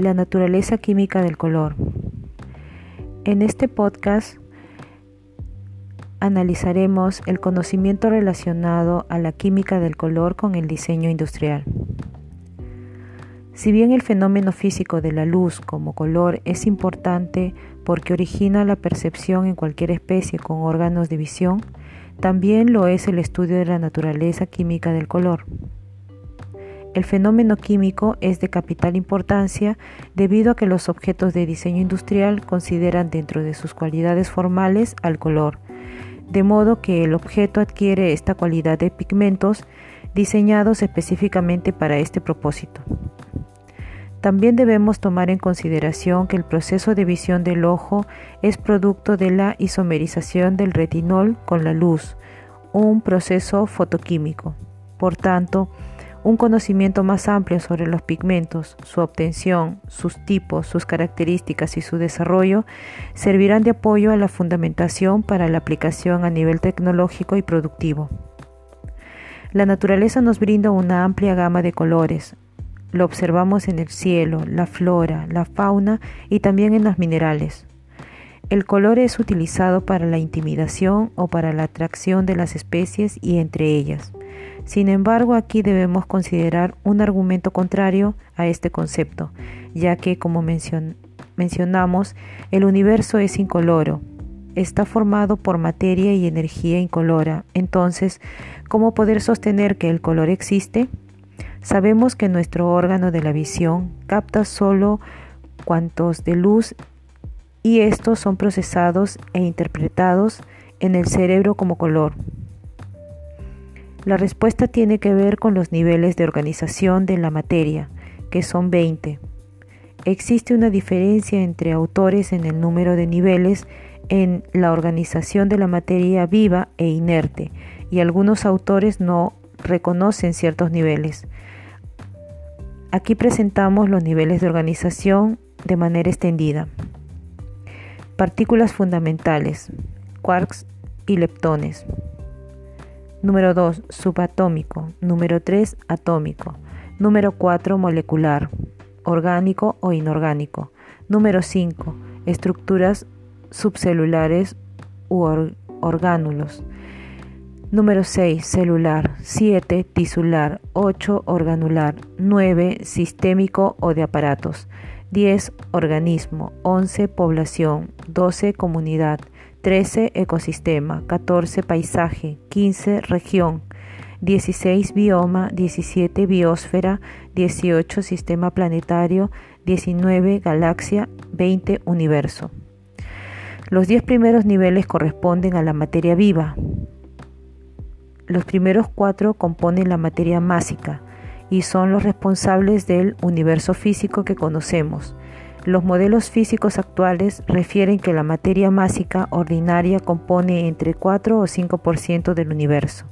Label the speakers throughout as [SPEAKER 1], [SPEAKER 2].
[SPEAKER 1] la naturaleza química del color. En este podcast analizaremos el conocimiento relacionado a la química del color con el diseño industrial. Si bien el fenómeno físico de la luz como color es importante porque origina la percepción en cualquier especie con órganos de visión, también lo es el estudio de la naturaleza química del color. El fenómeno químico es de capital importancia debido a que los objetos de diseño industrial consideran dentro de sus cualidades formales al color, de modo que el objeto adquiere esta cualidad de pigmentos diseñados específicamente para este propósito. También debemos tomar en consideración que el proceso de visión del ojo es producto de la isomerización del retinol con la luz, un proceso fotoquímico. Por tanto, un conocimiento más amplio sobre los pigmentos, su obtención, sus tipos, sus características y su desarrollo servirán de apoyo a la fundamentación para la aplicación a nivel tecnológico y productivo. La naturaleza nos brinda una amplia gama de colores. Lo observamos en el cielo, la flora, la fauna y también en los minerales. El color es utilizado para la intimidación o para la atracción de las especies y entre ellas. Sin embargo, aquí debemos considerar un argumento contrario a este concepto, ya que, como mencionamos, el universo es incoloro, está formado por materia y energía incolora. Entonces, ¿cómo poder sostener que el color existe? Sabemos que nuestro órgano de la visión capta solo cuantos de luz y estos son procesados e interpretados en el cerebro como color. La respuesta tiene que ver con los niveles de organización de la materia, que son 20. Existe una diferencia entre autores en el número de niveles en la organización de la materia viva e inerte, y algunos autores no reconocen ciertos niveles. Aquí presentamos los niveles de organización de manera extendida. Partículas fundamentales, quarks y leptones. Número 2, subatómico. Número 3, atómico. Número 4, molecular, orgánico o inorgánico. Número 5, estructuras subcelulares u orgánulos. Número 6, celular. 7, tisular. 8, organular. 9, sistémico o de aparatos. 10, organismo. 11, población. 12, comunidad. 13 ecosistema, 14 paisaje, 15 región, 16 bioma, 17 biosfera, 18 sistema planetario, 19 galaxia, 20 universo. Los 10 primeros niveles corresponden a la materia viva. Los primeros cuatro componen la materia másica y son los responsables del universo físico que conocemos. Los modelos físicos actuales refieren que la materia másica ordinaria compone entre 4 o 5% del universo.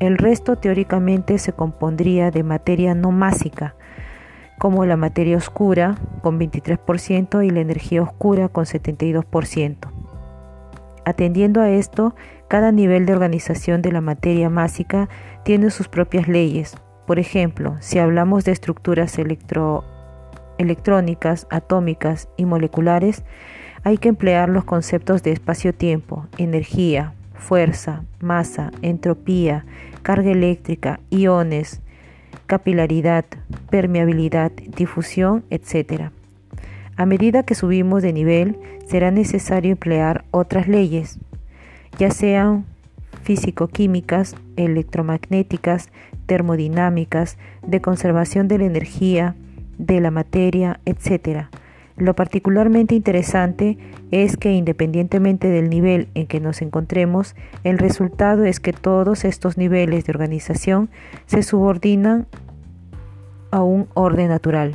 [SPEAKER 1] El resto teóricamente se compondría de materia no másica, como la materia oscura con 23% y la energía oscura con 72%. Atendiendo a esto, cada nivel de organización de la materia másica tiene sus propias leyes. Por ejemplo, si hablamos de estructuras electro electrónicas, atómicas y moleculares, hay que emplear los conceptos de espacio-tiempo, energía, fuerza, masa, entropía, carga eléctrica, iones, capilaridad, permeabilidad, difusión, etc. A medida que subimos de nivel, será necesario emplear otras leyes, ya sean físico-químicas, electromagnéticas, termodinámicas, de conservación de la energía, de la materia, etc. Lo particularmente interesante es que independientemente del nivel en que nos encontremos, el resultado es que todos estos niveles de organización se subordinan a un orden natural.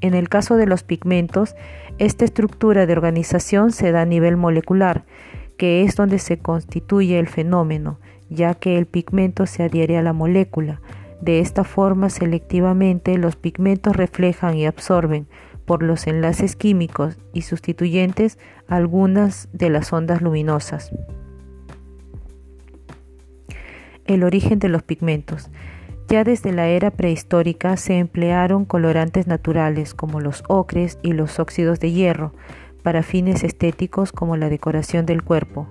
[SPEAKER 1] En el caso de los pigmentos, esta estructura de organización se da a nivel molecular, que es donde se constituye el fenómeno, ya que el pigmento se adhiere a la molécula, de esta forma, selectivamente, los pigmentos reflejan y absorben por los enlaces químicos y sustituyentes algunas de las ondas luminosas. El origen de los pigmentos. Ya desde la era prehistórica se emplearon colorantes naturales como los ocres y los óxidos de hierro para fines estéticos como la decoración del cuerpo.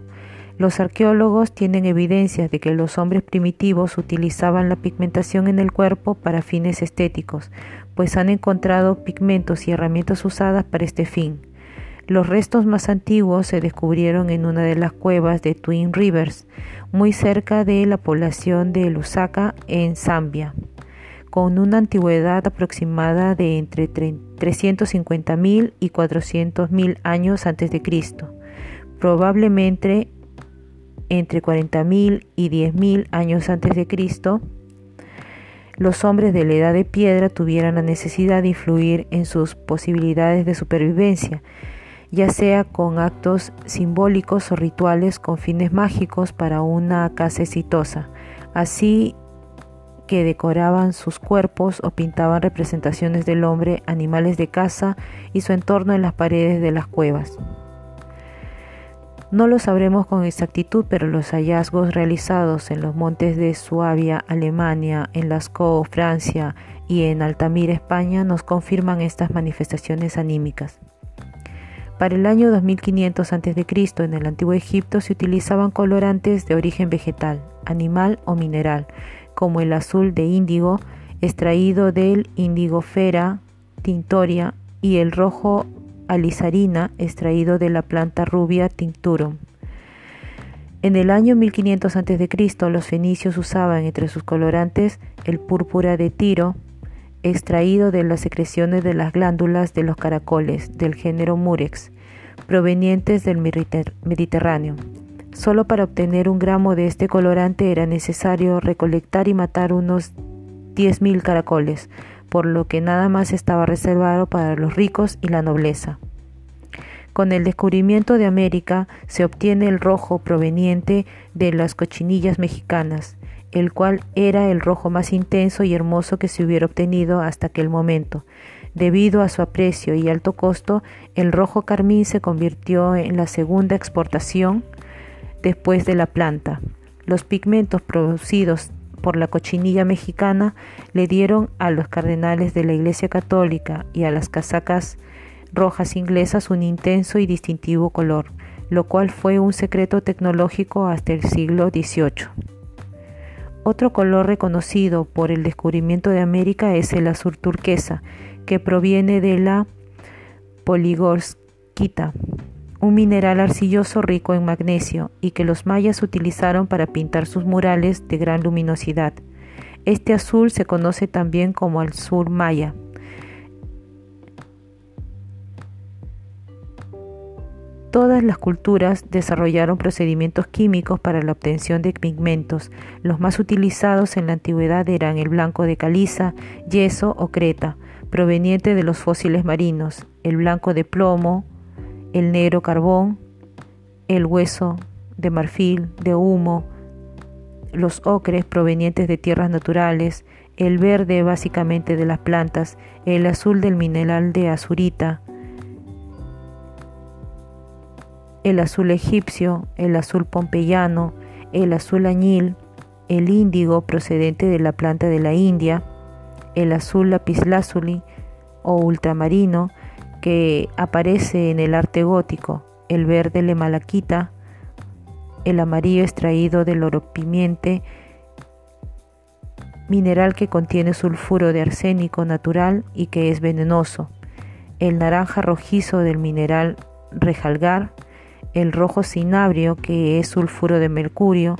[SPEAKER 1] Los arqueólogos tienen evidencias de que los hombres primitivos utilizaban la pigmentación en el cuerpo para fines estéticos, pues han encontrado pigmentos y herramientas usadas para este fin. Los restos más antiguos se descubrieron en una de las cuevas de Twin Rivers, muy cerca de la población de Lusaka, en Zambia, con una antigüedad aproximada de entre 350.000 y 400.000 años antes de Cristo, probablemente entre 40.000 y 10.000 años antes de Cristo. Los hombres de la edad de piedra tuvieran la necesidad de influir en sus posibilidades de supervivencia ya sea con actos simbólicos o rituales con fines mágicos para una casa exitosa, así que decoraban sus cuerpos o pintaban representaciones del hombre, animales de caza y su entorno en las paredes de las cuevas. No lo sabremos con exactitud, pero los hallazgos realizados en los montes de Suabia, Alemania, en Lascaux, Francia y en Altamira, España, nos confirman estas manifestaciones anímicas. Para el año 2500 a.C. en el antiguo Egipto se utilizaban colorantes de origen vegetal, animal o mineral, como el azul de índigo extraído del indigofera tintoria y el rojo alizarina extraído de la planta rubia tincturum. En el año 1500 a.C. los fenicios usaban entre sus colorantes el púrpura de Tiro, extraído de las secreciones de las glándulas de los caracoles del género Murex, provenientes del Mediterráneo. Solo para obtener un gramo de este colorante era necesario recolectar y matar unos 10.000 caracoles, por lo que nada más estaba reservado para los ricos y la nobleza. Con el descubrimiento de América se obtiene el rojo proveniente de las cochinillas mexicanas, el cual era el rojo más intenso y hermoso que se hubiera obtenido hasta aquel momento. Debido a su aprecio y alto costo, el rojo carmín se convirtió en la segunda exportación después de la planta. Los pigmentos producidos por la cochinilla mexicana le dieron a los cardenales de la Iglesia Católica y a las casacas rojas inglesas un intenso y distintivo color, lo cual fue un secreto tecnológico hasta el siglo XVIII. Otro color reconocido por el descubrimiento de América es el azul turquesa, que proviene de la poligorskita, un mineral arcilloso rico en magnesio y que los mayas utilizaron para pintar sus murales de gran luminosidad. Este azul se conoce también como azul maya. Todas las culturas desarrollaron procedimientos químicos para la obtención de pigmentos. Los más utilizados en la antigüedad eran el blanco de caliza, yeso o creta, proveniente de los fósiles marinos, el blanco de plomo, el negro carbón, el hueso de marfil, de humo, los ocres provenientes de tierras naturales, el verde básicamente de las plantas, el azul del mineral de azurita, el azul egipcio, el azul pompeyano, el azul añil, el índigo procedente de la planta de la India, el azul lapislázuli o ultramarino que aparece en el arte gótico, el verde le malaquita, el amarillo extraído del oro pimiente, mineral que contiene sulfuro de arsénico natural y que es venenoso, el naranja rojizo del mineral rejalgar, el rojo cinabrio que es sulfuro de mercurio,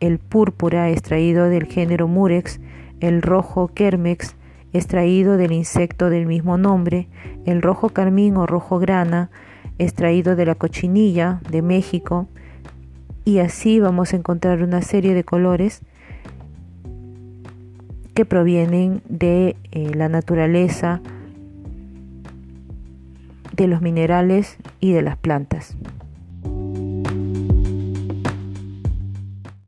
[SPEAKER 1] el púrpura extraído del género murex, el rojo kermex extraído del insecto del mismo nombre, el rojo carmín o rojo grana extraído de la cochinilla de México, y así vamos a encontrar una serie de colores que provienen de eh, la naturaleza, de los minerales y de las plantas.